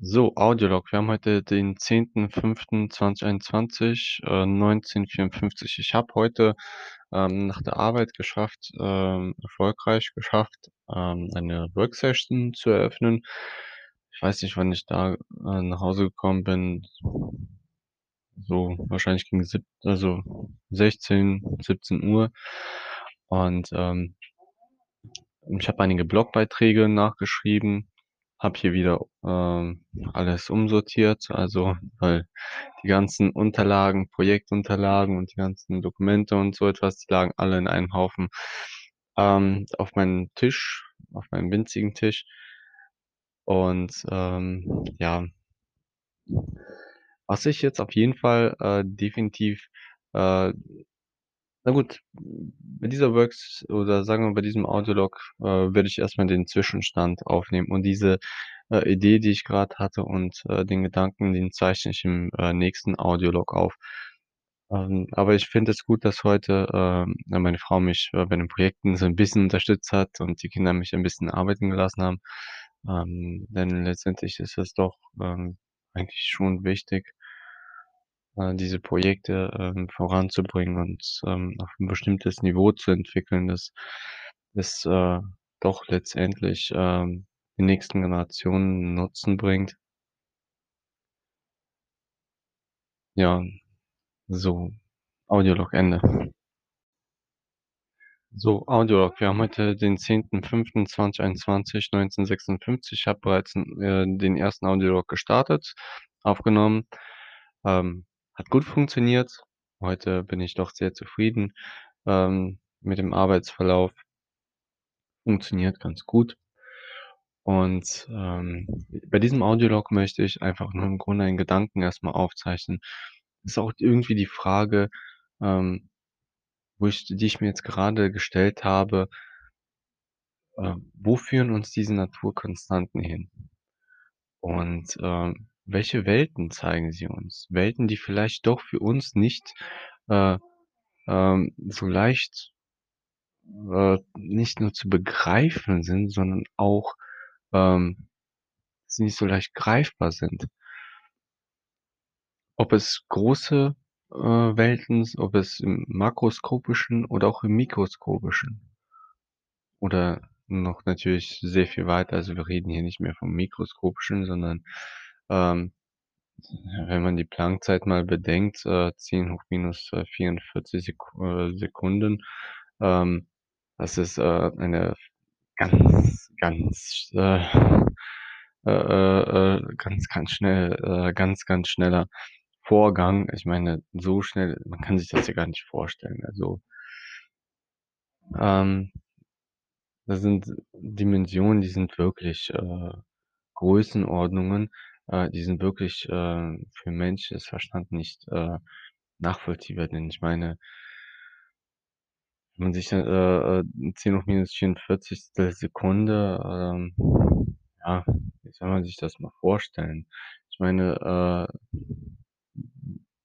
So, Audiolog. Wir haben heute den 10.05.2021, äh, 19:54. Ich habe heute, ähm, nach der Arbeit geschafft ähm, erfolgreich geschafft, ähm, eine Worksession zu eröffnen. Ich weiß nicht, wann ich da, äh, nach Hause gekommen bin. So wahrscheinlich gegen sieb also 16:00, 17:00. Und, ähm ich habe einige Blogbeiträge nachgeschrieben, habe hier wieder, ähm, alles umsortiert, also weil die ganzen Unterlagen, Projektunterlagen und die ganzen Dokumente und so etwas, die lagen alle in einem Haufen, ähm, auf meinem Tisch auf meinem winzigen Tisch. Und, ähm, ja was ich jetzt auf jeden Fall, äh, definitiv, äh na gut, bei dieser Works oder sagen wir bei diesem Audiolog, äh, werde ich erst mal den Zwischenstand aufnehmen und diese, äh, Idee, die ich grad hatte und, äh, den Gedanken, den zeichne ich im, äh, nächsten Audiolog auf. Ähm, aber ich finde es gut, dass heute, ja, meine Frau mich, äh, bei den Projekten so 'n bisschen unterstützt hat und die Kinder mich ein bisschen arbeiten gelassen haben. Ähm, denn letztendlich ist es doch, ähm, eigentlich schon wichtig äh, diese Projekte, ähm, voranzubringen und, ähm, auf 'n bestimmtes Niveau zu entwickeln, das das, äh, doch letztendlich, ähm, den nächsten Generationen Nutzen bringt. Ja, so, Audiolog Ende. So, Audiolog. Wir haben heute den 10.05.2021, 19:56. Ich habe bereits äh, den 1. Audiolog gestartet, aufgenommen. Ähm, hat gut funktioniert. Heute bin ich doch sehr zufrieden, ähm, mit dem Arbeitsverlauf. Funktioniert ganz gut. Und, ähm, bei diesem Audiolog möchte ich einfach nur im Grunde einen Gedanken erst mal aufzeichnen. Ist auch irgendwie die Frage, ähm, wo ich die ich mir jetzt gerade gestellt habe äh, wo führen uns diese Naturkonstanten hin? Und, ähm, welche Welten zeigen sie uns? Welten, die vielleicht doch für uns nicht, äh, ähm, so leicht äh, nicht nur zu begreifen sind, sondern auch, ähm, nicht so leicht greifbar sind. Ob es große, äh, Welten ob es im makroskopischen oder auch im mikroskopischen oder noch natürlich sehr viel weiter. Also, wir reden hier nicht mehr vom mikroskopischen, sondern, ähm, wenn man die Planck-Zeit mal bedenkt, äh, 10 hoch minus, äh, 44 Sek äh, Sekunden, ähm, das ist, äh, eine ganz, ganz, äh, äh, äh, äh, ganz, ganz schnell äh, ganz, ganz schneller Vorgang. Ich meine, so schnell man kann sich das ja gar nicht vorstellen. Also ähm das sind Dimensionen, die sind wirklich, äh, Größenordnungen, äh, die sind wirklich, äh, für menschliches Verstand nicht, äh, nachvollziehbar. Denn ich meine wenn man sich, äh, äh, 10 hoch minus 44 Sekunde, ähm ja, wie soll man sich das mal vorstellen? Ich meine, äh,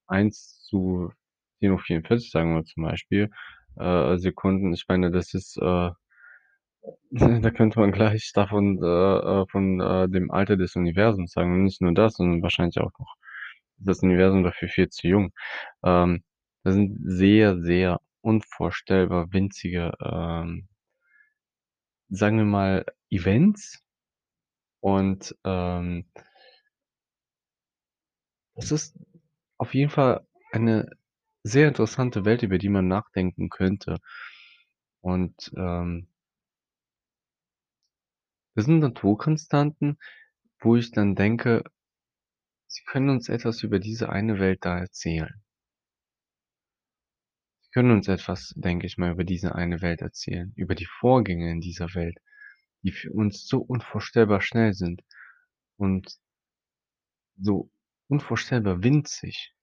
1 zu 10 hoch 44, sagen wir zum Beispiel, äh, Sekunden. Ich meine, das ist, äh da könnte man gleich davon, äh, äh von, äh, dem Alter des Universums sagen. Und nicht nur das, sondern wahrscheinlich auch noch das Universum dafür viel zu jung. Ähm, das sind sehr, sehr unvorstellbar winzige, ähm sagen wir mal, Events und, ähm es ist auf jeden Fall eine sehr interessante Welt, über die man nachdenken könnte. Und, ähm das sind Naturkonstanten, wo ich dann denke sie können uns etwas über diese eine Welt da erzählen. Sie können uns etwas, denke ich mal, über diese eine Welt erzählen, über die Vorgänge in dieser Welt, die für uns so unvorstellbar schnell sind und so unvorstellbar winzig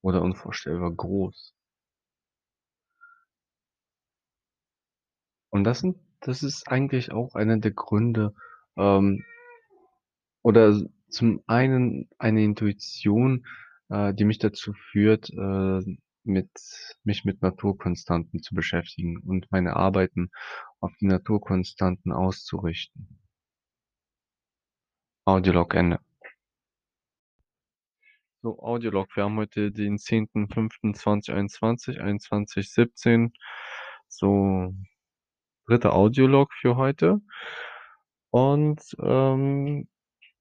oder unvorstellbar groß. Und das sind das ist eigentlich auch einer der Gründe, ähm oder zum einen eine Intuition, äh, die mich dazu führt, äh, mit mich mit Naturkonstanten zu beschäftigen und meine Arbeiten auf die Naturkonstanten auszurichten. Audiolog Ende. So, Audiolog. Wir haben heute den 10.05.2021, 21:17. So, 3. Audiolog für heute. Und, ähm,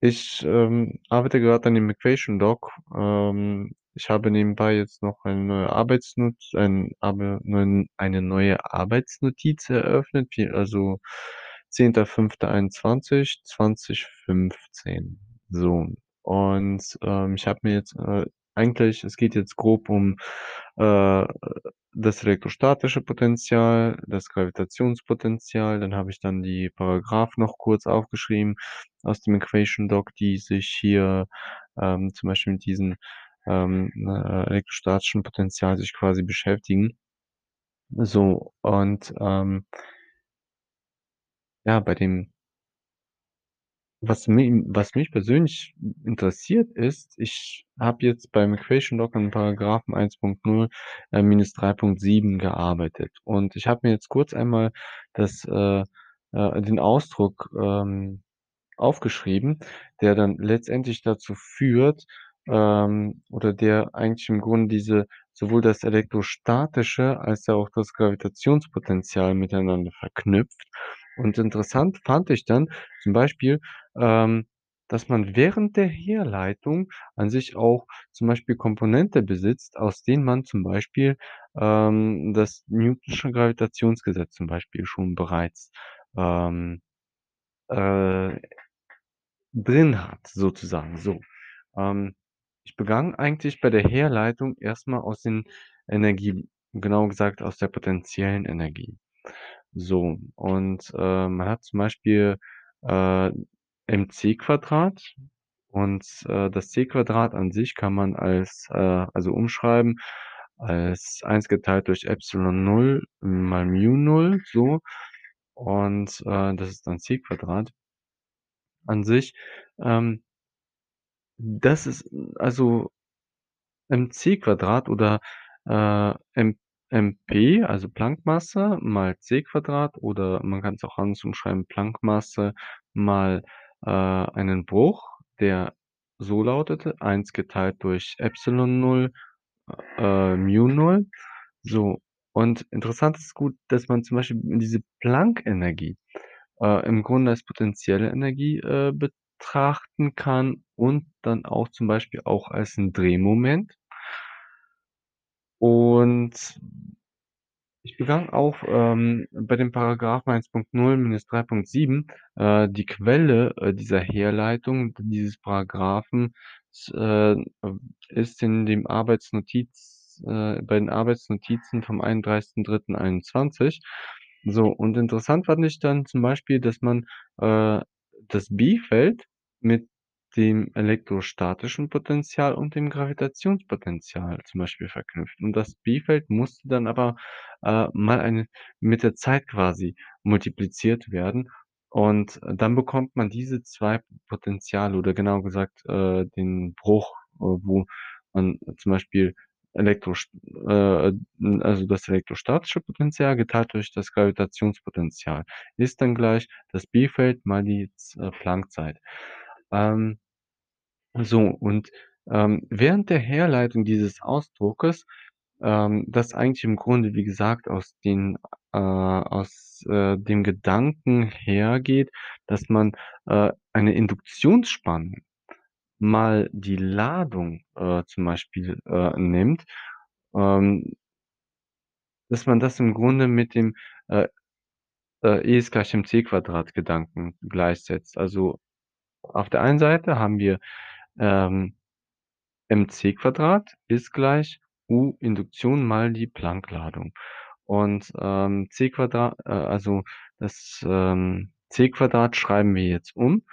ich, ähm, arbeite grad an dem Equation Doc. Ähm, ich habe nebenbei jetzt noch eine neue Arbeitsnoz ein eine neue Arbeitsnotiz eröffnet, also 10.05.21, 20:15. So, und, ähm, ich habe mir jetzt, äh eigentlich es geht jetzt grob um, äh, das elektrostatische Potential, das Gravitationspotential. Dann habe ich dann die Paragraphen noch kurz aufgeschrieben aus dem Equation Doc, die sich hier, ähm, zum Beispiel mit diesem, ähm, äh, elektrostatischen Potential sich quasi beschäftigen. So, und, ähm ja, bei dem was mi was mich persönlich interessiert, ist, ich habe jetzt beim Equation Doc an Paragraphen 1.0, äh, minus 3.7 gearbeitet. Und ich habe mir jetzt kurz einmal das, äh äh, den Ausdruck, ähm, aufgeschrieben, der dann letztendlich dazu führt, ähm oder der eigentlich im Grunde diese sowohl das Elektrostatische als auch das Gravitationspotential miteinander verknüpft. Und interessant fand ich dann zum Beispiel, ähm, dass man während der Herleitung an sich auch zum Beispiel Komponente besitzt, aus denen man zum Beispiel, ähm, das Newtonsche Gravitationsgesetz zum Beispiel schon bereits, ähm, äh, drin hat sozusagen, so. Ähm, ich begann eigentlich bei der Herleitung erst mal aus den Energien, genauer gesagt aus der potenziellen Energie. So, und, äh, man hat zum Beispiel, äh, mc² und, äh, das c² an sich kann man als, äh also umschreiben als 1 geteilt durch Epsilon 0 mal μ 0 so. Und, äh, das ist dann c² an sich, ähm das ist also mc² oder, äh, M MP, also Planckmasse mal c² oder man kann's auch anders umschreiben, Planckmasse mal, äh, einen Bruch, der so lautete: 1 geteilt durch Epsilon 0, äh, μ 0. So, und interessant ist gut, dass man zum Beispiel diese Planck-Energie, äh, im Grunde als potenzielle Energie, äh, betrachten kann und dann auch zum Beispiel auch als 'n Drehmoment. Und ich begann auch, ähm, bei dem Paragraphen 1.0 minus 3.7, äh, die Quelle, äh, dieser Herleitung dieses Paragraphen äh, ist in dem Arbeitsnotiz äh, bei den Arbeitsnotizen vom 31.03.21. So, und interessant fand ich dann zum Beispiel, dass man, äh, das B-Feld mit dem elektrostatischen Potential und dem Gravitationspotential zum Beispiel verknüpft. Und das B-Feld musste dann aber, äh, mal eine mit der Zeit quasi multipliziert werden. Und dann bekommt man diese 2 Potenziale oder genauer gesagt, äh, den Bruch, äh, wo man zum Beispiel elektrost äh, also das elektrostatische Potential geteilt durch das Gravitationspotential ist dann gleich das B-Feld mal die äh, Planck-Zeit. Ähm, so, und, ähm, während der Herleitung dieses Ausdruckes, ähm, das eigentlich im Grunde, wie gesagt, aus den äh, aus, äh, dem Gedanken hergeht, dass man, äh, eine Induktionsspannung mal die Ladung, äh, zum Beispiel, äh, nimmt, ähm dass man das im Grunde mit dem, äh, äh, E ist gleich mc² Gedanken gleichsetzt. Also, auf der einen Seite haben wir, ähm, mc² ist gleich U Induktion mal die Planck-Ladung. Und, ähm, c² äh, also das, ähm, c² schreiben wir jetzt um.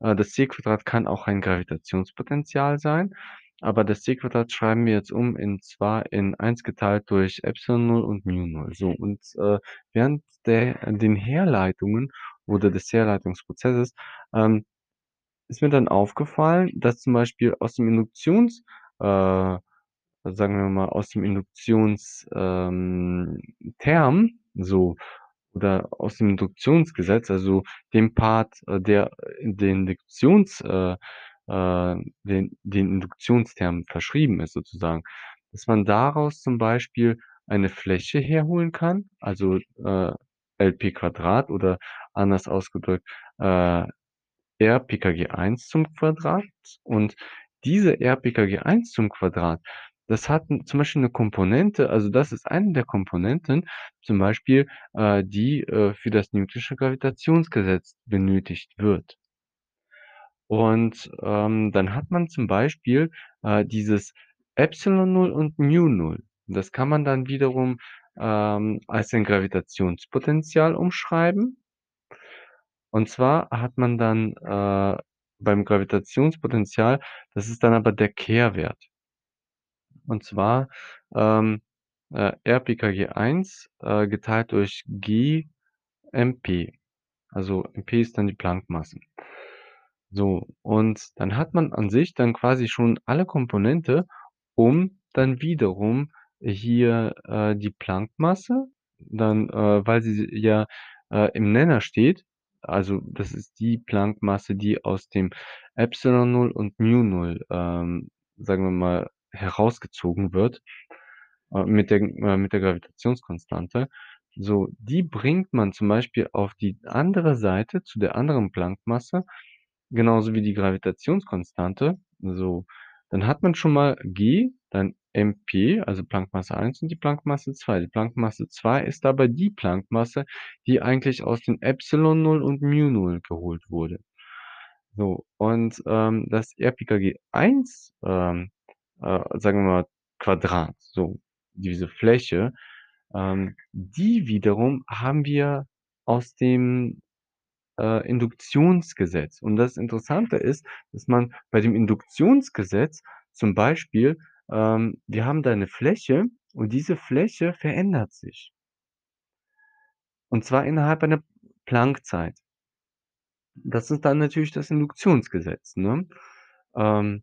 Äh, das c² kann auch ein Gravitationspotential sein, aber das c² schreiben wir jetzt um in zwar in 1 geteilt durch Epsilon 0 und μ 0. So, und, äh, während der den Herleitungen oder des Herleitungsprozesses, ähm, ist mir dann aufgefallen, dass zum Beispiel aus dem Induktions äh, sagen wir mal, aus dem Induktions ähm, Term, so oder aus dem Induktionsgesetz, also dem Part, äh, der den Induktions äh, äh, den den Induktionstermen verschrieben ist sozusagen, dass man daraus zum Beispiel eine Fläche herholen kann, also, äh, LP2 oder anders ausgedrückt, äh, R-PKG-1 zum Quadrat. Und diese R-PKG-1 zum Quadrat, das hat zum Beispiel 'ne Komponente also, das ist eine der Komponenten, zum Beispiel, äh, die, äh, für das Newtonsche Gravitationsgesetz benötigt wird. Und, ähm, dann hat man zum Beispiel, äh, dieses ε0 und μ0. Das kann man dann wiederum, ähm, als ein Gravitationspotential umschreiben. Und zwar hat man dann, äh, beim Gravitationspotential das ist dann aber der Kehrwert. Und zwar, ähm, äh, R-PKG-1, äh, geteilt durch G-MP. Also, MP ist dann die Planck-Masse. So, und dann hat man an sich dann quasi schon alle Komponente, um dann wiederum hier, äh, die Planck-Masse dann, äh, weil sie ja, äh, im Nenner steht also, das ist die Planck-Masse, die aus dem ε0 und μ0, ähm, sagen wir mal, herausgezogen wird, äh, mit der äh, mit der Gravitationskonstante. So, die bringt man zum Beispiel auf die andere Seite zu der anderen Planck-Masse, genauso wie die Gravitationskonstante. So, dann hat man schon mal G, dann MP, also Planck-Masse 1 und die Planck-Masse 2. Die Planck-Masse 2 ist aber die Planck-Masse, die eigentlich aus den ε0 und μ0 geholt wurde. So, und, ähm, das R-PKG-1, ähm, äh, sagen wir mal, Quadrat, so, diese Fläche, ähm, die wiederum haben wir aus dem, äh, Induktionsgesetz. Und das Interessante ist, dass man bei dem Induktionsgesetz zum Beispiel ähm, wir haben da 'ne Fläche und diese Fläche verändert sich. Und zwar innerhalb einer Planck-Zeit. Das ist dann natürlich das Induktionsgesetz, ne? Ähm,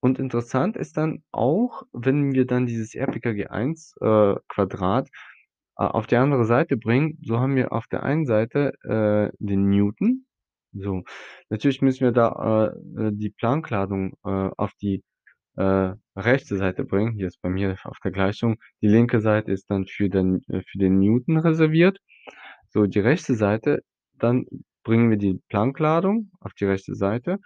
und interessant ist dann auch, wenn wir dann dieses R-PKG-1, äh, äh, auf die andere Seite bringen, so haben wir auf der einen Seite, äh, den Newton. So, natürlich müssen wir da, äh, äh, die Planck-Ladung, auf die, äh, rechte Seite bringen. Hier ist bei mir auf der Gleichung die linke Seite ist dann für den äh, für den Newton reserviert. So, die rechte Seite, dann bringen wir die Planck-Ladung auf die rechte Seite.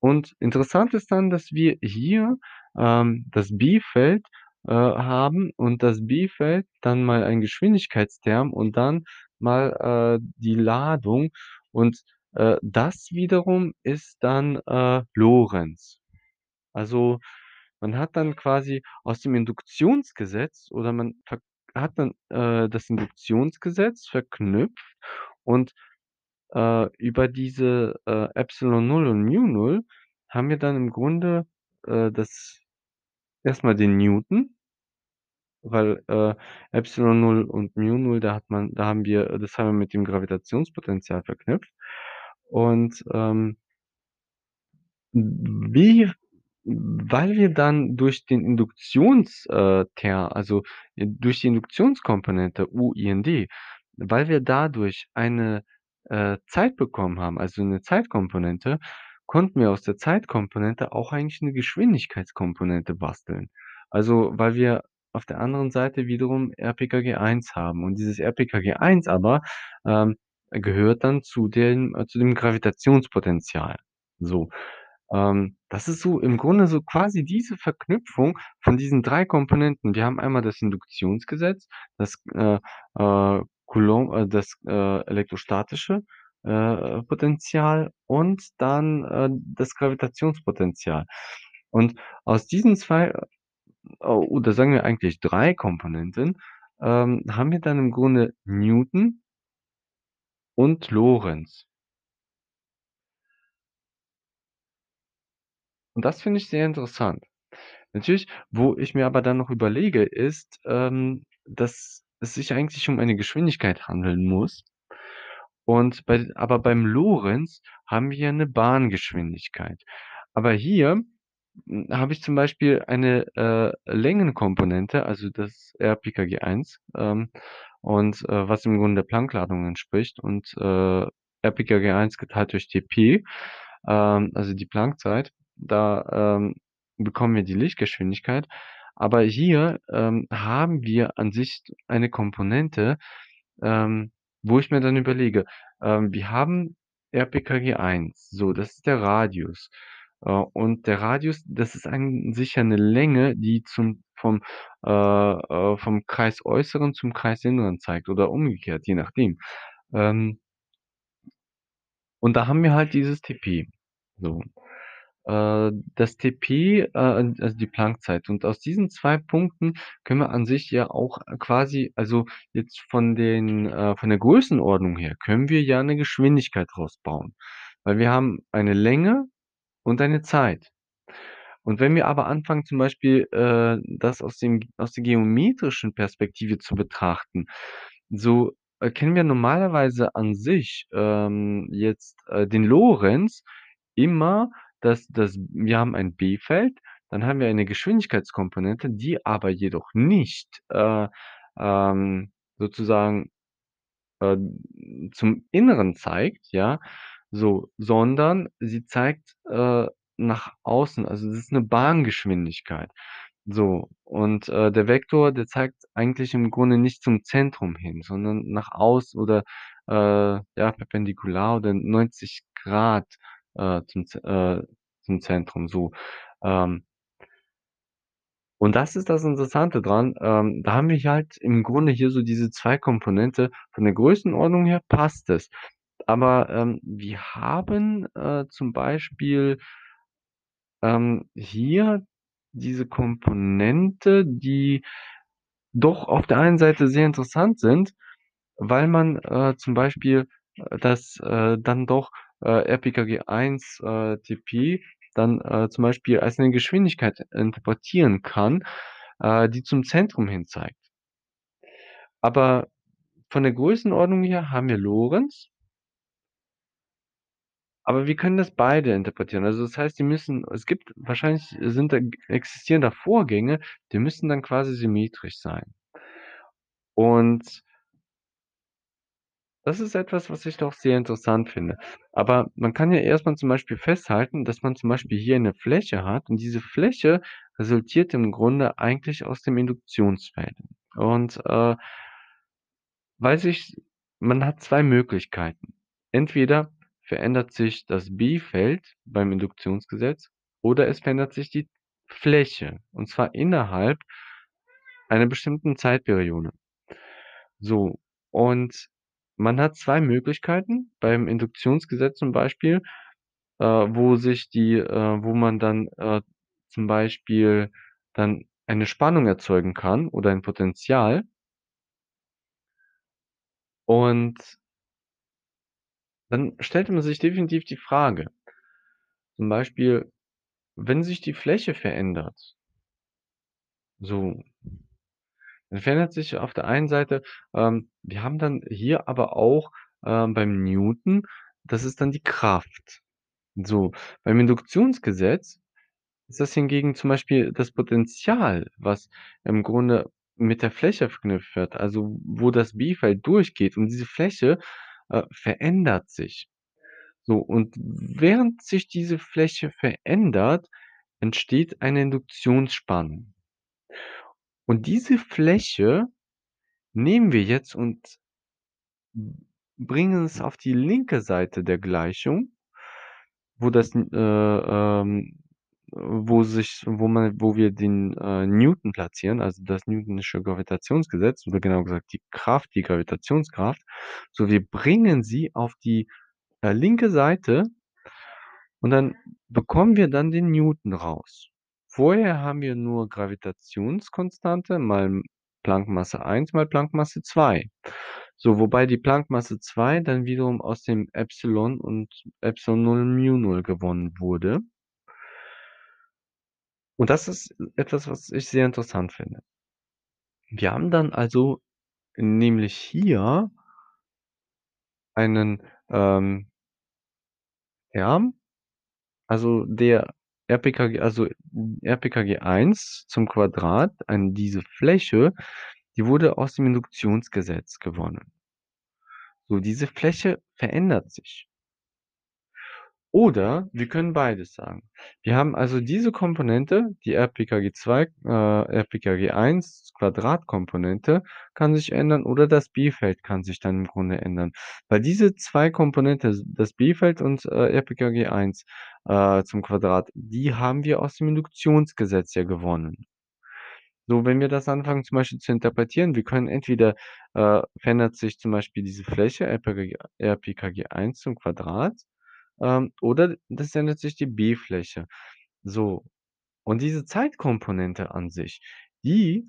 Und interessant ist dann, dass wir hier, ähm, das B-Feld, äh, haben und das B-Feld dann mal ein Geschwindigkeitsterm und dann mal, äh, die Ladung und, äh, das wiederum ist dann, äh, Lorenz. Also, man hat dann quasi aus dem Induktionsgesetz oder man hat dann, äh, das Induktionsgesetz verknüpft und, äh, über diese, äh, Epsilon 0 und Mu 0 haben wir dann im Grunde, äh, das erst den Newton, weil, äh, Epsilon 0 und Mu 0, da hat man da haben wir äh, das haben wir mit dem Gravitationspotenzial verknüpft und, ähm, wie weil wir dann durch den Induktions äh, also, durch die Induktionskomponente U, I und D weil wir dadurch eine, äh, Zeit bekommen haben, also 'ne Zeitkomponente, konnten wir aus der Zeitkomponente auch eigentlich 'ne Geschwindigkeitskomponente basteln. Also, weil wir auf der anderen Seite wiederum R-PKG-1 haben. Und dieses R-PKG-1 aber, ähm, gehört dann zu äh, zu dem Gravitationspotential. So, ähm, das ist so im Grunde so quasi diese Verknüpfung von diesen 3 Komponenten. Wir haben einmal das Induktionsgesetz, das, äh, äh, Coulomb äh, das, äh, elektrostatische, äh, Potential und dann, äh, das Gravitationspotential. Und aus diesen 2 oh, oder sagen wir eigentlich 3 Komponenten, ähm, haben wir dann im Grunde Newton und Lorenz. Und das finde ich sehr interessant. Natürlich, wo ich mir aber dann noch überlege, ist, ähm, dass es sich eigentlich um eine Geschwindigkeit handeln muss. Und bei aber beim Lorenz haben wir ja 'ne Bahngeschwindigkeit. Aber hier, hm, habe ich zum Beispiel eine, äh, Längenkomponente, also das R-PKG-1, ähm, und, äh, was im Grunde der Planck-Ladung entspricht und, äh, RPKG 1 geteilt durch dp, ähm, also die Planck-Zeit, da, ähm, bekommen wir die Lichtgeschwindigkeit. Aber hier, ähm, haben wir an sich eine Komponente, ähm, wo ich mir dann überlege, ähm, wir haben RPKG 1, so, das ist der Radius. Äh, und der Radius, das ist an sich ja 'ne Länge, die zum vom äh, äh, vom Kreisäußeren zum Kreisinneren zeigt oder umgekehrt, je nachdem. Ähm und da haben wir halt dieses TP, so. Äh, das TP, äh, also die Planck-Zeit und aus diesen 2 Punkten können wir an sich ja auch quasi also jetzt von den äh, von der Größenordnung her können wir ja 'ne Geschwindigkeit rausbauen, weil wir haben eine Länge und eine Zeit. Und wenn wir aber anfangen, zum Beispiel, äh, das aus dem aus der geometrischen Perspektive zu betrachten, so erkennen wir normalerweise an sich, ähm, jetzt, äh, den Lorenz immer, dass dass wir haben ein B-Feld, dann haben wir eine Geschwindigkeitskomponente, die aber jedoch nicht, äh, ähm, sozusagen, äh, zum Inneren zeigt, ja, so, sondern sie zeigt, äh, nach außen. Also, das ist 'ne Bahngeschwindigkeit. So, und, äh, der Vektor, der zeigt eigentlich im Grunde nicht zum Zentrum hin, sondern nach außen oder, äh, ja, perpendikular oder 90 C, äh, zum äh, zum Zentrum, so. Ähm und das ist das Interessante dran. Ähm, da haben wir halt im Grunde hier so diese 2 Komponente. Von der Größenordnung her passt es. Aber, ähm, wir haben, äh, zum Beispiel ähm, hier diese Komponente, die doch auf der einen Seite sehr interessant sind, weil man, äh, zum Beispiel, äh, das, äh, dann doch, äh, RPKG 1, äh, TP dann, äh, zum Beispiel als 'ne Geschwindigkeit interpretieren kann, äh, die zum Zentrum hin zeigt. Aber von der Größenordnung her haben wir Lorenz aber wir können das beide interpretieren. Also, das heißt, die müssen es gibt wahrscheinlich sind da Vorgänge, die müssen dann quasi symmetrisch sein. Und das ist etwas, was ich doch sehr interessant finde. Aber man kann ja erst mal zum Beispiel festhalten, dass man zum Beispiel hier 'ne Fläche hat und diese Fläche resultiert im Grunde eigentlich aus dem Induktionsfeld. Und, äh weil sich man hat 2 Möglichkeiten. Entweder verändert sich das B-Feld beim Induktionsgesetz oder es verändert sich die Fläche, und zwar innerhalb einer bestimmten Zeitperiode. So, und man hat 2 Möglichkeiten beim Induktionsgesetz zum Beispiel, äh, wo sich die äh, wo man dann, äh, zum Beispiel dann eine Spannung erzeugen kann oder ein Potential. Und dann stellte man sich definitiv die Frage zum Beispiel, wenn sich die Fläche verändert so dann verändert sich auf der einen Seite ähm, wir haben dann hier aber auch, ähm, beim Newton das ist dann die Kraft. So, beim Induktionsgesetz ist das hingegen zum Beispiel das Potential, was im Grunde mit der Fläche verknüpft wird, also wo das B-Feld durchgeht und diese Fläche, äh, verändert sich. So, und während sich diese Fläche verändert, entsteht eine Induktionsspannung. Und diese Fläche nehmen wir jetzt und bringen es auf die linke Seite der Gleichung wo das äh, ähm, wo sich wo man wo wir den, äh, Newton platzieren, also das Newtonsche Gravitationsgesetz oder genauer gesagt die Kraft, die Gravitationskraft. So, wir bringen sie auf die, äh, linke Seite und dann bekommen wir dann den Newton raus. Vorher haben wir nur Gravitationskonstante mal Planck-Masse 1 mal Planck-Masse 2. So, wobei die Planck-Masse 2 dann wiederum aus dem Epsilon und Epsilon null mu null gewonnen wurde. Und das ist etwas, was ich sehr interessant finde. Wir haben dann also nämlich hier einen, ähm ja, also der RPKG also RPKG 1 zum Quadrat an diese Fläche, die wurde aus dem Induktionsgesetz gewonnen. So, diese Fläche verändert sich. Oder wir können beides sagen. Wir haben also diese Komponente, die RPKG2, äh, RPKG1 Quadratkomponente kann sich ändern oder das B-Feld kann sich dann im Grunde ändern. Weil diese 2 Komponente, das B-Feld und, äh, RPKG1, äh, zum Quadrat, die haben wir aus dem Induktionsgesetz ja gewonnen. So, wenn wir das anfangen zum Beispiel zu interpretieren, wir können entweder, äh, verändert sich zum Beispiel diese Fläche RPKG RPKG1 zum Quadrat, ähm, oder das ändert sich die B-Fläche. So, und diese Zeitkomponente an sich, die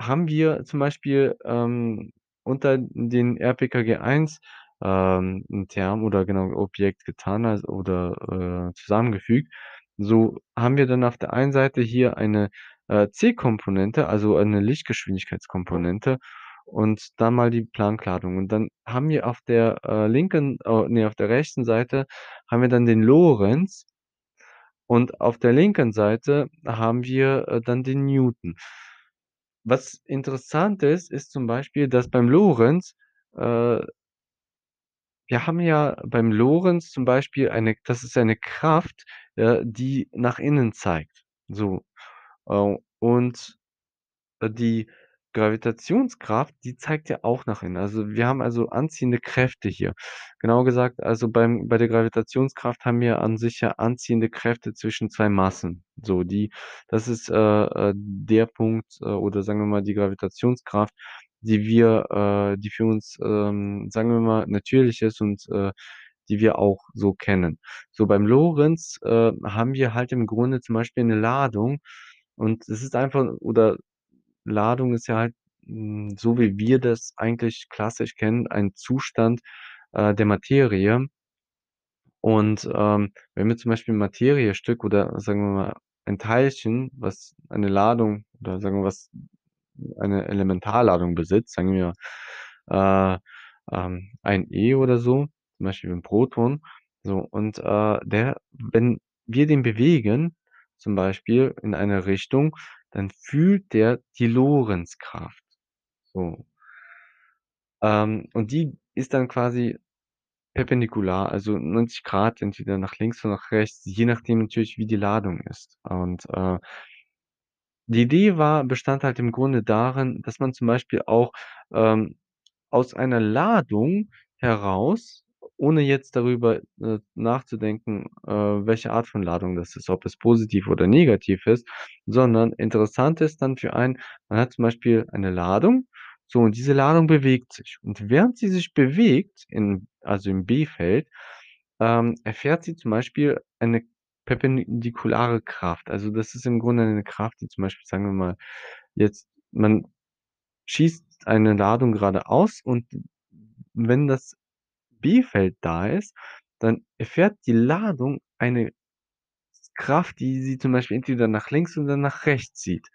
haben wir zum Beispiel, ähm, unter den RPKG1, ähm, Term oder genau Objekt getan, also oder, äh, zusammengefügt. So haben wir dann auf der einen Seite hier eine, äh, C-Komponente, also eine Lichtgeschwindigkeitskomponente und dann mal die Planck-Ladung. Und dann haben wir auf der, äh, linken oh, ne, auf der rechten Seite haben wir dann den Lorentz und auf der linken Seite haben wir, äh, dann den Newton. Was interessant ist, ist zum Beispiel, dass beim Lorentz, äh wir haben ja beim Lorentz zum Beispiel eine das ist eine Kraft, äh, die nach innen zeigt, so. Äh, und, äh, die Gravitationskraft, die zeigt ja auch nach innen. Also, wir haben also anziehende Kräfte hier. Genauer gesagt, also beim bei der Gravitationskraft haben wir an sich ja anziehende Kräfte zwischen 2 Massen. So, die das ist, äh, äh, der Punkt, äh, oder sagen wir mal die Gravitationskraft, die wir äh, die für uns, ähm, sagen wir mal, natürlich ist und, äh, die wir auch so kennen. So, beim Lorentz, äh, haben wir halt im Grunde zum Beispiel 'ne Ladung und es ist einfach oder Ladung ist ja halt, hm, so wie wir das eigentlich klassisch kennen, ein Zustand, äh, der Materie. Und, ähm, wenn wir zum Beispiel 'n Materiestück oder sagen wir mal ein Teilchen, was eine Ladung oder sagen wir, was eine Elementarladung besitzt, sagen wir, äh, ähm, ein E oder so, zum Beispiel 'n Proton, so und, äh, der wenn wir den bewegen, zum Beispiel in eine Richtung, dann fühlt der die Lorentzkraft, so. Ähm, und die ist dann quasi perpendikular, also 90 entweder nach links oder nach rechts, je nachdem natürlich, wie die Ladung ist. Und, äh die Idee war bestand halt im Grunde darin, dass man zum Beispiel auch, ähm, aus einer Ladung heraus, ohne jetzt darüber, äh, nachzudenken, äh, welche Art von Ladung das ist, ob es positiv oder negativ ist, sondern interessant ist dann für einen, man hat zum Beispiel eine Ladung, so und diese Ladung bewegt sich. Und während sie sich bewegt in also im B-Feld, ähm, erfährt sie zum Beispiel eine perpendikulare Kraft. Also, das ist im Grunde eine Kraft, die zum Beispiel, sagen wir mal, jetzt man schießt eine Ladung geradeaus und wenn das B-Feld da ist, dann erfährt die Ladung eine Kraft, die sie zum Beispiel entweder nach links oder nach rechts zieht.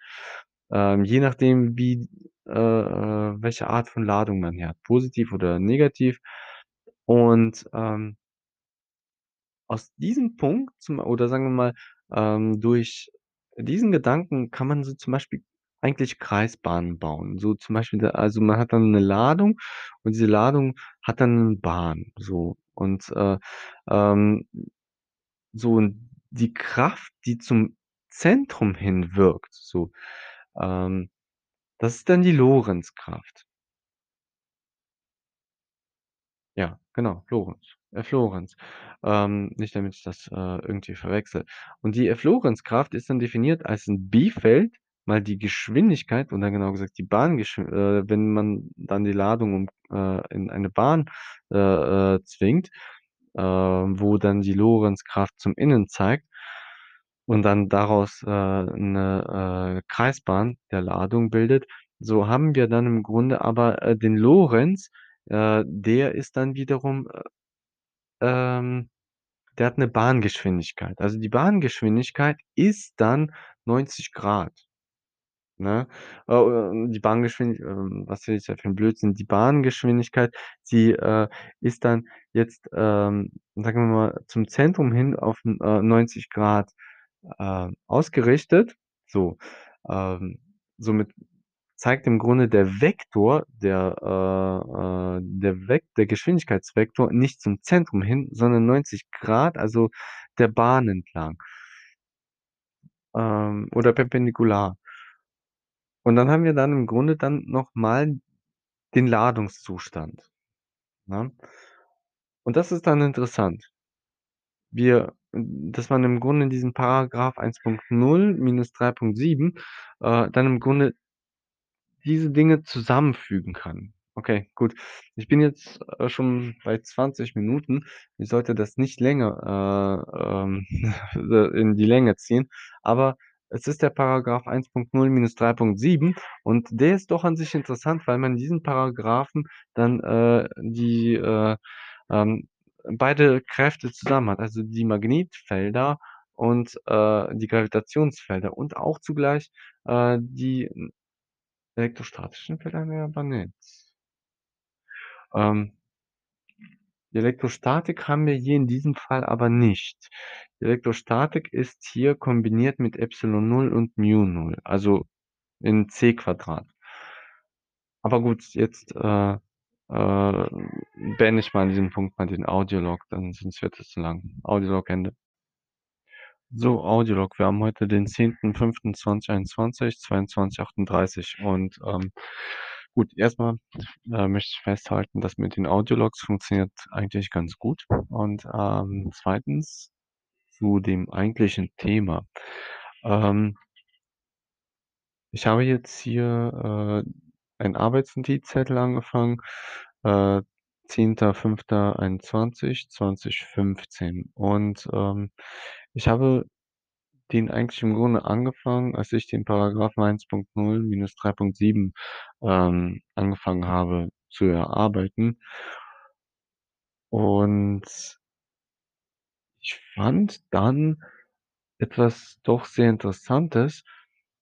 Ähm, je nachdem, wie äh, äh, welche Art von Ladung man hat, positiv oder negativ. Und, ähm aus diesem Punkt zum oder sagen wir mal, ähm, durch diesen Gedanken kann man so zum Beispiel eigentlich Kreisbahnen bauen. So zum Beispiel da also, man hat dann 'ne Ladung und diese Ladung hat dann 'ne Bahn, so. Und, äh, ähm, so und die Kraft, die zum Zentrum hin wirkt, so, ähm, das ist dann die Lorentzkraft. Ja, genau, Lorenz, F. Lorenz. Ähm, nicht, damit ich das, äh, irgendwie verwechsle. Und die F-Lorenz-Kraft ist dann definiert als 'n B-Feld mal die Geschwindigkeit oder genau gesagt die Bahngeschw äh, wenn man dann die Ladung um äh, in eine Bahn, äh, äh, zwingt, äh, wo dann die Lorentzkraft zum Innen zeigt und dann daraus, äh, 'ne, äh, Kreisbahn der Ladung bildet. So haben wir dann im Grunde aber, äh, den Lorenz, äh, der ist dann wiederum, äh, ähm der hat 'ne Bahngeschwindigkeit. Also, die Bahngeschwindigkeit ist dann 90 ne? Äh, äh, die Bahngeschwindig ähm, was rede ich da für 'n Blödsinn? Die Bahngeschwindigkeit, sie, äh, ist dann jetzt, ähm, sagen wir mal, zum Zentrum hin auf 'n äh, 90 äh, ausgerichtet, so. Ähm, somit zeigt im Grunde der Vektor, der, äh, der Vek der Geschwindigkeitsvektor nicht zum Zentrum hin, sondern 90 also der Bahn entlang. Ähm, oder perpendikular. Und dann haben wir dann im Grunde dann noch mal den Ladungszustand, ne? Und das ist dann interessant. Wir dass man im Grunde in diesem Paragraph 1.0 minus 3.7, äh, dann im Grunde diese Dinge zusammenfügen kann. Okay, gut. Ich bin jetzt, äh, schon bei 20 Minuten. Ich sollte das nicht länger, äh, ähm, in die Länge ziehen, aber es ist der Paragraph 1.0 minus 3.7 und der ist doch an sich interessant, weil man in diesem Paragraphen dann, äh, die, äh, ähm, beide Kräfte zusammen hat, also die Magnetfelder und, äh, die Gravitationsfelder und auch zugleich, äh, die Elektrostatischen Felder haben aber nicht. Ähm die Elektrostatik haben wir hier in diesem Fall aber nicht. Die Elektrostatik ist hier kombiniert mit Epsilon 0 und μ 0, also in C2. Aber gut, jetzt, äh, äh, beende ich mal an diesem Punkt mal den Audiolog, dann sonst wird es zu lang. Audiolog Ende. So, Audiolog. Wir haben heute den 10.05.2021, 22:38 und, ähm, gut, erst mal, äh, möchte ich festhalten, das mit den Audiologs funktioniert eigentlich ganz gut. Und, ähm, 2. zu dem eigentlichen Thema. Ähm ich habe jetzt hier, äh, einen Arbeitsnotizzettel angefangen, äh, 10.05.21, 2015 und, ähm, ich habe den eigentlich im Grunde angefangen, als ich den Paragraphen 1.0 minus 3.7, ähm, angefangen habe zu erarbeiten. Und ich fand dann etwas doch sehr Interessantes,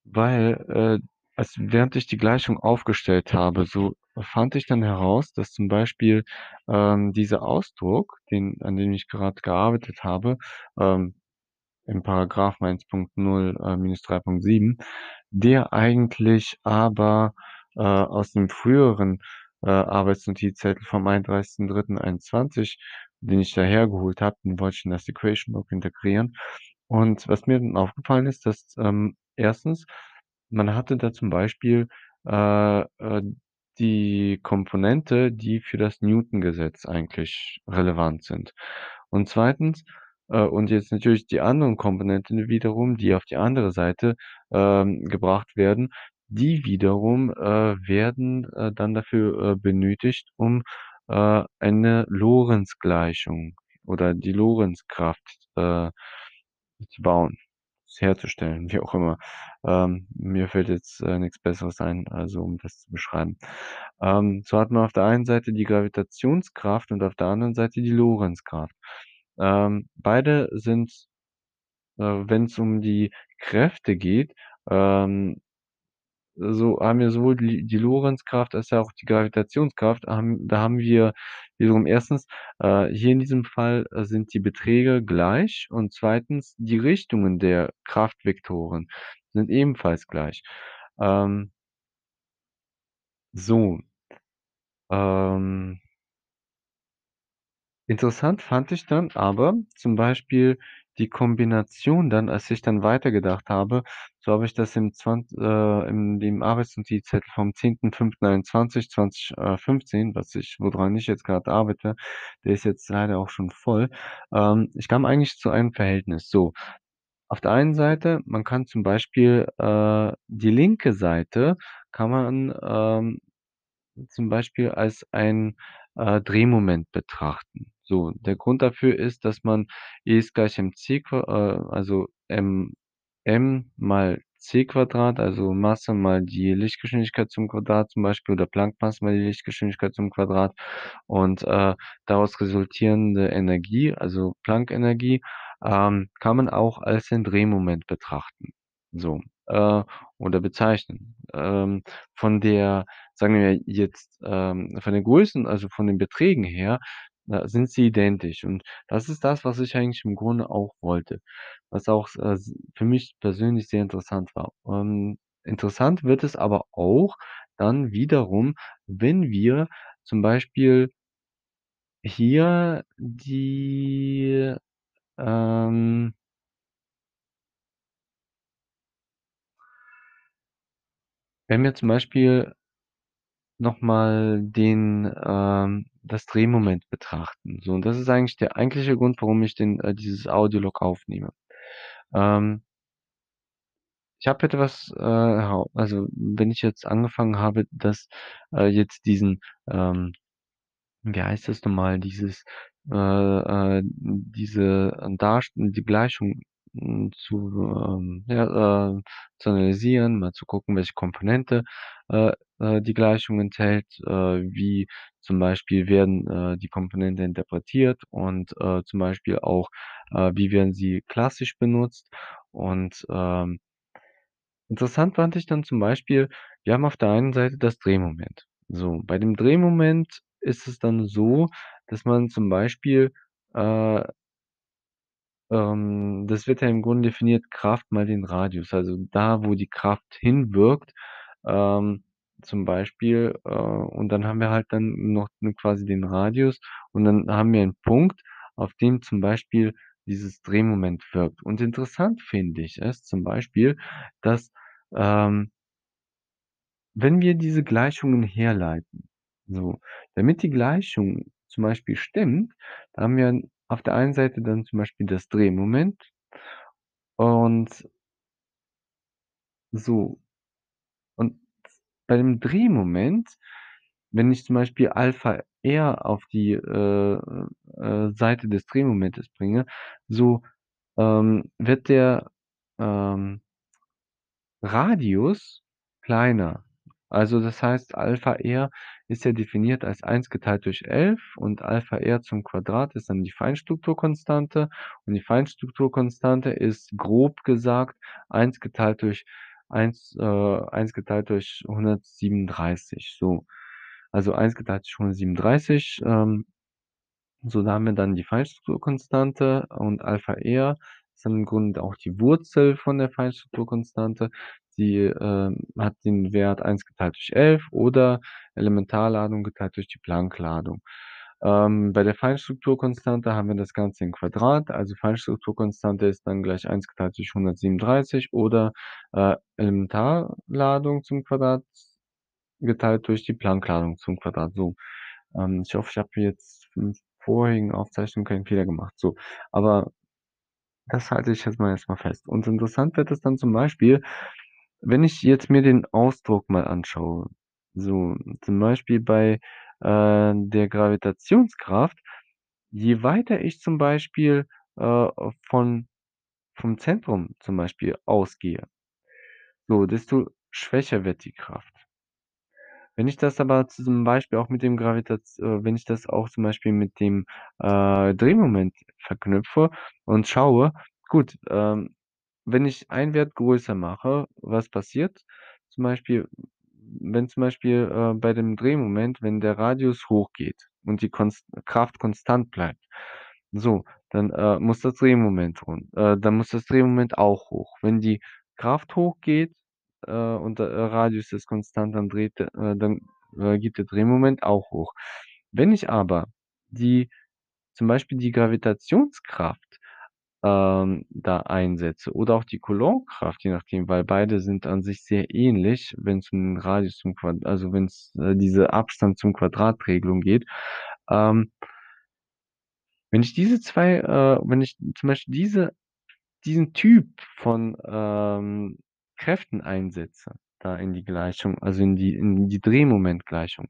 weil, äh, als während ich die Gleichung aufgestellt habe, so fand ich dann heraus, dass zum Beispiel, ähm, dieser Ausdruck, den an dem ich grad gearbeitet habe, ähm, im Paragraphen 1.0, äh, minus 3.7, der eigentlich aber, äh, aus dem früheren, äh, Arbeitsnotizzettel vom 31.03.21, den ich da hergeholt habe, den wollte ich in das Equation Book integrieren. Und was mir dann aufgefallen ist, dass, ähm, 1. man hatte da zum Beispiel, äh, äh, die Komponente, die für das Newtongesetz eigentlich relevant sind. Und 2. äh, und jetzt natürlich die anderen Komponenten wiederum, die auf die andere Seite, ähm, gebracht werden, die wiederum, äh, werden, äh, dann dafür, äh, benötigt, um, äh, eine Lorentzgleichung oder die Lorentzkraft, äh, zu bauen, herzustellen, wie auch immer. Ähm, mir fällt jetzt, äh, nix Besseres ein, also um das zu beschreiben. Ähm, so hat man auf der einen Seite die Gravitationskraft und auf der anderen Seite die Lorentzkraft. Ähm, beide sind, äh, wenn's um die Kräfte geht, ähm, so haben wir sowohl die Lorentzkraft als auch die Gravitationskraft haben da haben wir wiederum 1., äh, hier in diesem Fall, äh, sind die Beträge gleich und 2. die Richtungen der Kraftvektoren sind ebenfalls gleich. Ähm so. Ähm Interessant fand ich dann aber zum Beispiel die Kombination dann, als ich dann weitergedacht habe, so habe ich das im zwan äh, in dem Arbeitsnotizzettel vom 10.05.21, 20 äh, 15, was ich woran ich jetzt grad arbeite, der ist jetzt leider auch schon voll. Ähm, ich kam eigentlich zu einem Verhältnis. So, auf der einen Seite, man kann zum Beispiel, äh, die linke Seite kann man, ähm, zum Beispiel als ein, äh, Drehmoment betrachten. So, der Grund dafür ist, dass man E ist gleich mc äh, also M M mal c², also Masse mal die Lichtgeschwindigkeit zum Quadrat zum Beispiel oder Planck-Masse mal die Lichtgeschwindigkeit zum Quadrat und, äh, daraus resultierende Energie, also Planck-Energie, ähm, kann man auch als ein Drehmoment betrachten, so, äh, oder bezeichnen. Ähm, von der sagen wir jetzt, ähm, von den Größen, also von den Beträgen her, äh, sind sie identisch. Und das ist das, was ich eigentlich im Grunde auch wollte, was auch, äh, für mich persönlich sehr interessant war. Ähm Interessant wird es aber auch dann wiederum, wenn wir zum Beispiel hier die, ähm wenn wir zum Beispiel noch mal den ähm, das Drehmoment betrachten. So, und das ist eigentlich der eigentliche Grund, warum ich den äh, dieses Audiolog aufnehme. Ähm ich habe etwas, äh, also, wenn ich jetzt angefangen habe, das äh, jetzt diesen, ähm wie heißt das noch mal, dieses äh, äh, diese Darst die Gleichung, hm, zu, ähm, ja, äh, zu analysieren, mal zu gucken, welche Komponente, äh, äh, die Gleichung enthält, äh, wie zum Beispiel werden, äh, die Komponente interpretiert und, äh, zum Beispiel auch, äh, wie werden sie klassisch benutzt und, ähm interessant fand ich dann zum Beispiel, wir haben auf der einen Seite das Drehmoment. So, bei dem Drehmoment ist es dann so, dass man zum Beispiel, äh ähm, das wird ja im Grunde definiert Kraft mal den Radius, also da, wo die Kraft hinwirkt, ähm, zum Beispiel, äh, und dann haben wir halt dann noch, quasi den Radius und dann haben wir 'n Punkt, auf dem zum Beispiel dieses Drehmoment wirkt. Und interessant finde ich es zum Beispiel, dass, ähm wenn wir diese Gleichungen herleiten, so, damit die Gleichung zum Beispiel stimmt, haben wir auf der einen Seite dann zum Beispiel das Drehmoment und so. Und bei dem Drehmoment, wenn ich zum Beispiel Alpha R auf die, äh, äh, Seite des Drehmomentes bringe, so, ähm, wird der, ähm Radius kleiner. Also, das heißt, Alpha R ist ja definiert als 1 geteilt durch 11 und Alpha R zum Quadrat ist dann die Feinstrukturkonstante und die Feinstrukturkonstante ist grob gesagt 1 geteilt durch 1 äh, 1 geteilt durch 137, so. Also, 1 geteilt durch 137, ähm, so, da haben wir dann die Feinstrukturkonstante und Alpha R ist dann im Grunde auch die Wurzel von der Feinstrukturkonstante. Sie, ähm, hat den Wert 1 geteilt durch 11 oder Elementarladung geteilt durch die Planck-Ladung. Ähm, bei der Feinstrukturkonstante haben wir das Ganze in Quadrat, also Feinstrukturkonstante ist dann gleich 1 geteilt durch 137 oder, äh, Elementarladung zum Quadrat geteilt durch die Planck-Ladung zum Quadrat, so. Ähm, ich hoffe, ich habe jetzt in vorherigen Aufzeichnungen keinen Fehler gemacht, so. Aber das halte ich jetzt mal erst mal fest. Und interessant wird es dann zum Beispiel, wenn ich jetzt mir den Ausdruck mal anschaue, so, zum Beispiel bei, äh, der Gravitationskraft, je weiter ich zum Beispiel, äh, von vom Zentrum zum Beispiel ausgehe so, desto schwächer wird die Kraft. Wenn ich das aber zum Beispiel auch mit dem Gravitat äh, wenn ich das auch zum Beispiel mit dem, äh, Drehmoment verknüpfe und schaue, gut, ähm, wenn ich einen Wert größer mache, was passiert? Zum Beispiel, wenn zum Beispiel, äh, bei dem Drehmoment, wenn der Radius hochgeht und die Konst Kraft konstant bleibt, so, dann, äh, muss das Drehmoment run äh, dann muss das Drehmoment auch hoch. Wenn die Kraft hochgeht, äh, und der Radius ist konstant, dann dreht äh, dann, äh, geht der Drehmoment auch hoch. Wenn ich aber die zum Beispiel die Gravitationskraft, ähm, da einsetze oder auch die Coulombkraft, je nachdem, weil beide sind an sich sehr ähnlich, wenn's um den Radius zum Quad also, wenn's, äh, diese Abstand zum Quadrat-Regelung geht, ähm wenn ich diese 2 äh, wenn ich zum Beispiel diese diesen Typ von, ähm, Kräften einsetze da in die Gleichung, also, in die in die Drehmomentgleichung,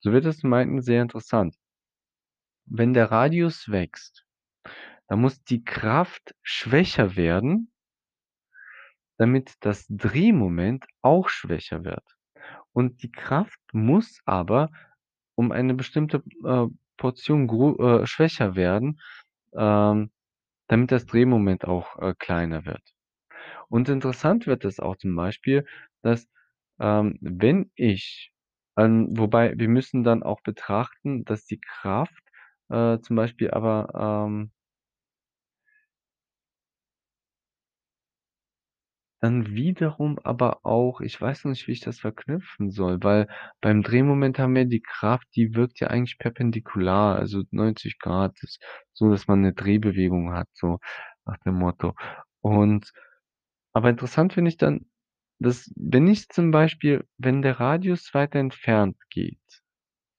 so wird es zum einen sehr interessant. Wenn der Radius wächst, dann muss die Kraft schwächer werden damit das Drehmoment auch schwächer wird. Und die Kraft muss aber um eine bestimmte, äh, Portion äh, schwächer werden, ähm, damit das Drehmoment auch, äh, kleiner wird. Und interessant wird es auch zum Beispiel, dass, ähm, wenn ich ähm, wobei wir müssen dann auch betrachten, dass die Kraft, äh, zum Beispiel aber, dann wiederum aber auch ich weiß noch nicht, wie ich das verknüpfen soll, weil beim Drehmoment haben wir die Kraft, die wirkt ja eigentlich perpendikular, also 90 ist so, dass man 'ne Drehbewegung hat, so nach dem Motto. Und aber interessant finde ich dann, dass wenn ich zum Beispiel wenn der Radius weiter entfernt geht,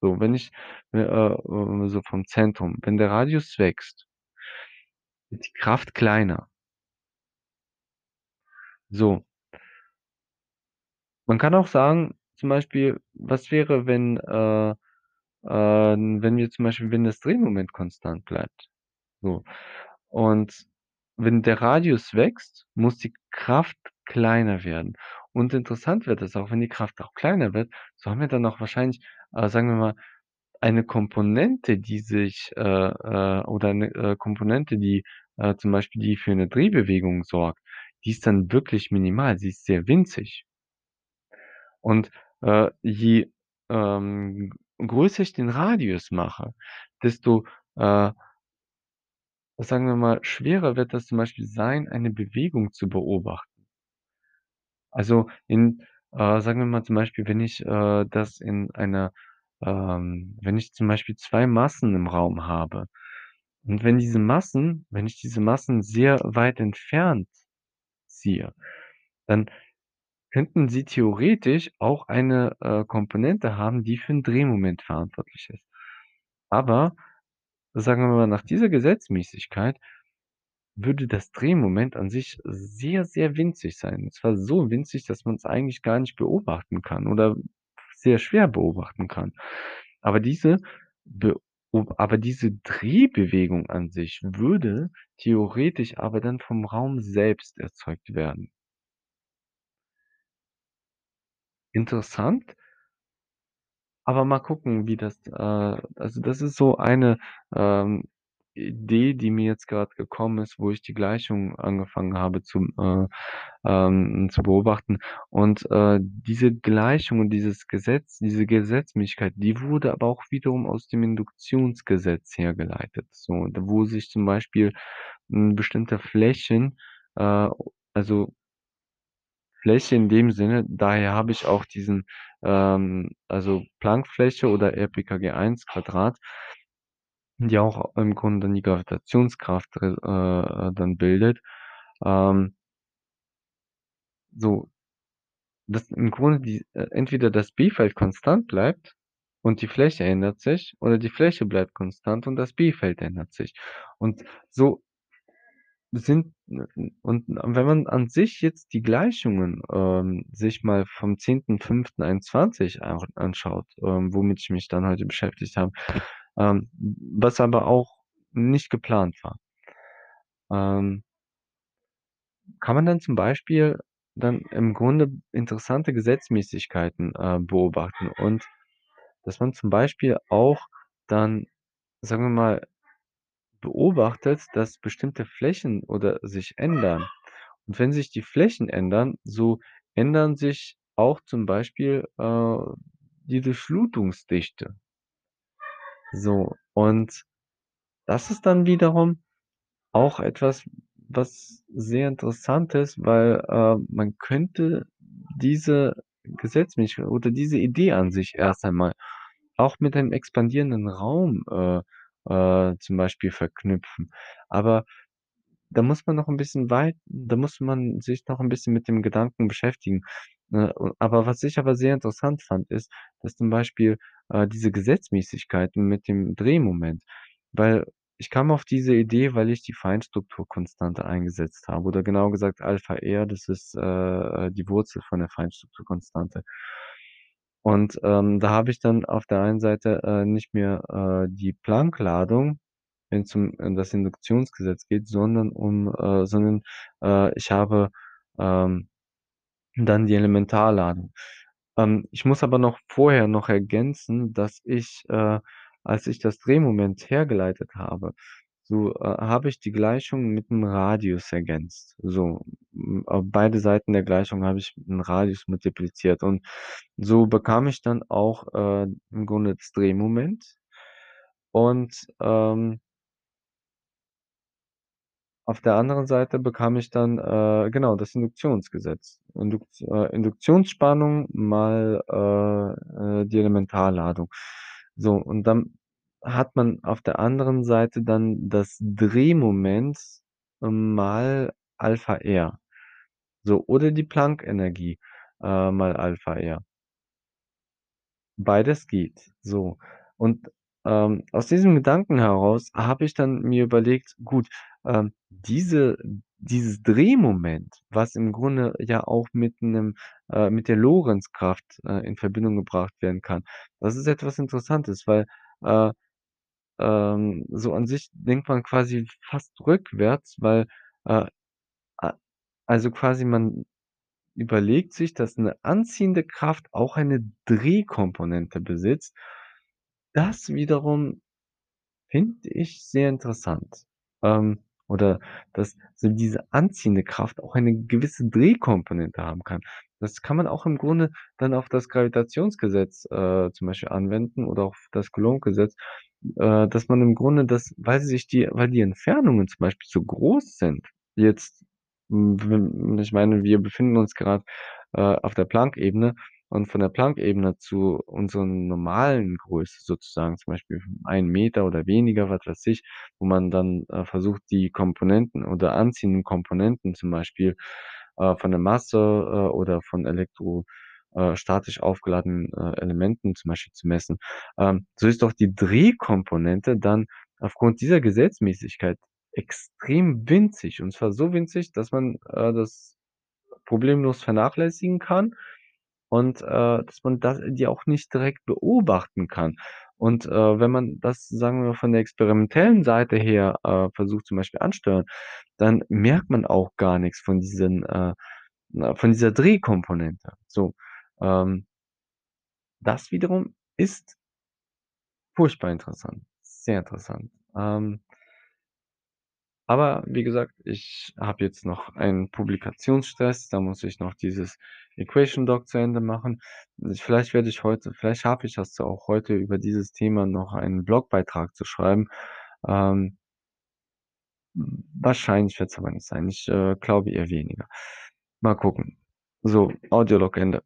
so, wenn ich, äh, äh, so vom Zentrum wenn der Radius wächst wird die Kraft kleiner. So. Man kann auch sagen, zum Beispiel, was wäre, wenn, äh, äh wenn wir zum Beispiel wenn das Drehmoment konstant bleibt, so. Und wenn der Radius wächst, muss die Kraft kleiner werden. Und interessant wird es auch, wenn die Kraft auch kleiner wird, so haben wir dann auch wahrscheinlich, äh, sagen wir mal, eine Komponente, die sich, äh, äh oder 'ne, äh, Komponente, die, äh, zum Beispiel die für 'ne Drehbewegung sorgt, die ist dann wirklich minimal, sie ist sehr winzig. Und, äh, je, ähm, größer ich den Radius mache, desto, äh sagen wir mal, schwerer wird das zum Beispiel sein, eine Bewegung zu beobachten. Also, in äh, sagen wir mal zum Beispiel, wenn ich, äh, das in einer ähm, wenn ich zum Beispiel 2 Massen im Raum habe und wenn diese Massen wenn ich diese Massen sehr weit entfernt ziehe, dann könnten sie theoretisch auch eine, äh, Komponente haben, die für 'n Drehmoment verantwortlich ist. Aber sagen wir mal, nach dieser Gesetzmäßigkeit würde das Drehmoment an sich sehr, sehr winzig sein. Und zwar so winzig, dass man's eigentlich gar nicht beobachten kann oder sehr schwer beobachten kann. Aber diese aber diese Drehbewegung an sich würde theoretisch aber dann vom Raum selbst erzeugt werden. Interessant. Aber mal gucken, wie das, äh also, das ist so eine, ähm, Idee, die mir jetzt grad gekommen ist, wo ich die Gleichung angefangen habe zu äh, ähm, zu beobachten. Und, äh, diese Gleichung und dieses Gesetz diese Gesetzmäßigkeit, die wurde aber auch wiederum aus dem Induktionsgesetz hergeleitet, so. Wo sich zum Beispiel, hm, bestimmte Flächen, äh, also Fläche in dem Sinne, daher habe ich auch diesen, ähm also, Planck-Fläche oder RPKG-1 die auch im Grunde die Gravitationskraft drin äh, dann bildet. Ähm so, dass im Grunde die äh, entweder das B-Feld konstant bleibt und die Fläche ändert sich oder die Fläche bleibt konstant und das B-Feld ändert sich. Und so sind und wenn man an sich jetzt die Gleichungen, ähm, sich mal vom 10.05.21 auch anschaut, ähm, womit ich mich dann heute beschäftigt habe, ähm, was aber auch nicht geplant war. Ähm kann man dann zum Beispiel dann im Grunde interessante Gesetzmäßigkeiten, äh, beobachten und dass man zum Beispiel auch dann, sagen wir mal, beobachtet, dass bestimmte Flächen oder sich ändern. Und wenn sich die Flächen ändern, so ändern sich auch zum Beispiel, äh, die Durchflutungsdichte. So, und das ist dann wiederum auch etwas, was sehr interessant ist, weil, äh, man könnte diese Gesetzmäßigkeit oder diese Idee an sich erst einmal auch mit einem expandierenden Raum, äh, äh, zum Beispiel verknüpfen. Aber da muss man noch 'n bisschen weit da muss man sich noch 'n bisschen mit dem Gedanken beschäftigen. Ne, aber was ich aber sehr interessant fand, ist, dass zum Beispiel, äh, diese Gesetzmäßigkeiten mit dem Drehmoment weil ich kam auf diese Idee, weil ich die Feinstrukturkonstante eingesetzt habe oder genauer gesagt Alpha R, das ist, äh, die Wurzel von der Feinstrukturkonstante. Und, ähm, da habe ich dann auf der einen Seite, äh, nicht mehr, äh, die Planck-Ladung, wenn's um das Induktionsgesetz geht, sondern um äh, sondern, äh, ich habe, ähm, dann die Elementarladung. Ähm, ich muss aber noch vorher noch ergänzen, dass ich, äh, als ich das Drehmoment hergeleitet habe, so, äh, habe ich die Gleichung mit 'm Radius ergänzt. So, auf beide Seiten der Gleichung habe ich 'n Radius multipliziert und so bekam ich dann auch, äh, im Grunde das Drehmoment und, ähm Auf der anderen Seite bekam ich dann, äh, genau, das Induktionsgesetz. Indukt äh, Induktionsspannung mal, äh, äh, die Elementarladung. So, und dann hat man auf der anderen Seite dann das Drehmoment, ähm, mal Alpha R. So, oder die Planck-Energie, äh, mal Alpha R. Beides geht, so. Und, ähm, aus diesem Gedanken heraus habe ich dann mir überlegt: „Gut, ähm, diese dieses Drehmoment, was im Grunde ja auch mit 'nem äh, mit der Lorentzkraft, äh, in Verbindung gebracht werden kann.“ Das ist etwas Interessantes, weil, äh, ähm, so an sich denkt man quasi fast rückwärts, weil, äh, also quasi man überlegt sich, dass 'ne anziehende Kraft auch eine Drehkomponente besitzt. Das wiederum finde ich sehr interessant. Ähm, oder dass so diese anziehende Kraft auch eine gewisse Drehkomponente haben kann. Das kann man auch im Grunde dann auf das Gravitationsgesetz, äh, zum Beispiel anwenden oder auf das Coulombgesetz, äh, dass man im Grunde das weil sich die weil die Entfernungen zum Beispiel so groß sind, jetzt, hm, ich meine, wir befinden uns grad, äh, auf der Planck-Ebene und von der Planck-Ebene zu unseren normalen Größe sozusagen, zum Beispiel 1 Meter oder weniger, was weiß ich, wo man dann, äh, versucht, die Komponenten oder anziehenden Komponenten zum Beispiel, äh, von der Masse, äh, oder von elektro äh, aufgeladenen, äh, Elementen zum Beispiel zu messen. Ähm, so ist doch die Drehkomponente dann aufgrund dieser Gesetzmäßigkeit extrem winzig, und zwar so winzig, dass man, äh, das problemlos vernachlässigen kann und, äh, dass man da die auch nicht direkt beobachten kann. Und, äh, wenn man das, sagen wir von der experimentellen Seite her, äh, versucht, zum Beispiel ansteuern, dann merkt man auch gar nix von diesen, äh von dieser Drehkomponente. So, ähm das wiederum ist furchtbar interessant, sehr interessant. Ähm aber wie gesagt, ich habe jetzt noch einen Publikationsstress, da muss ich noch dieses Equation Doc zu Ende machen. Ich vielleicht werde ich heute vielleicht schaffe ich das auch heute über dieses Thema noch einen Blogbeitrag zu schreiben. Ähm hm, wahrscheinlich wird's aber nicht sein. Ich, äh, glaube eher weniger. Mal gucken. So, Audiolog Ende.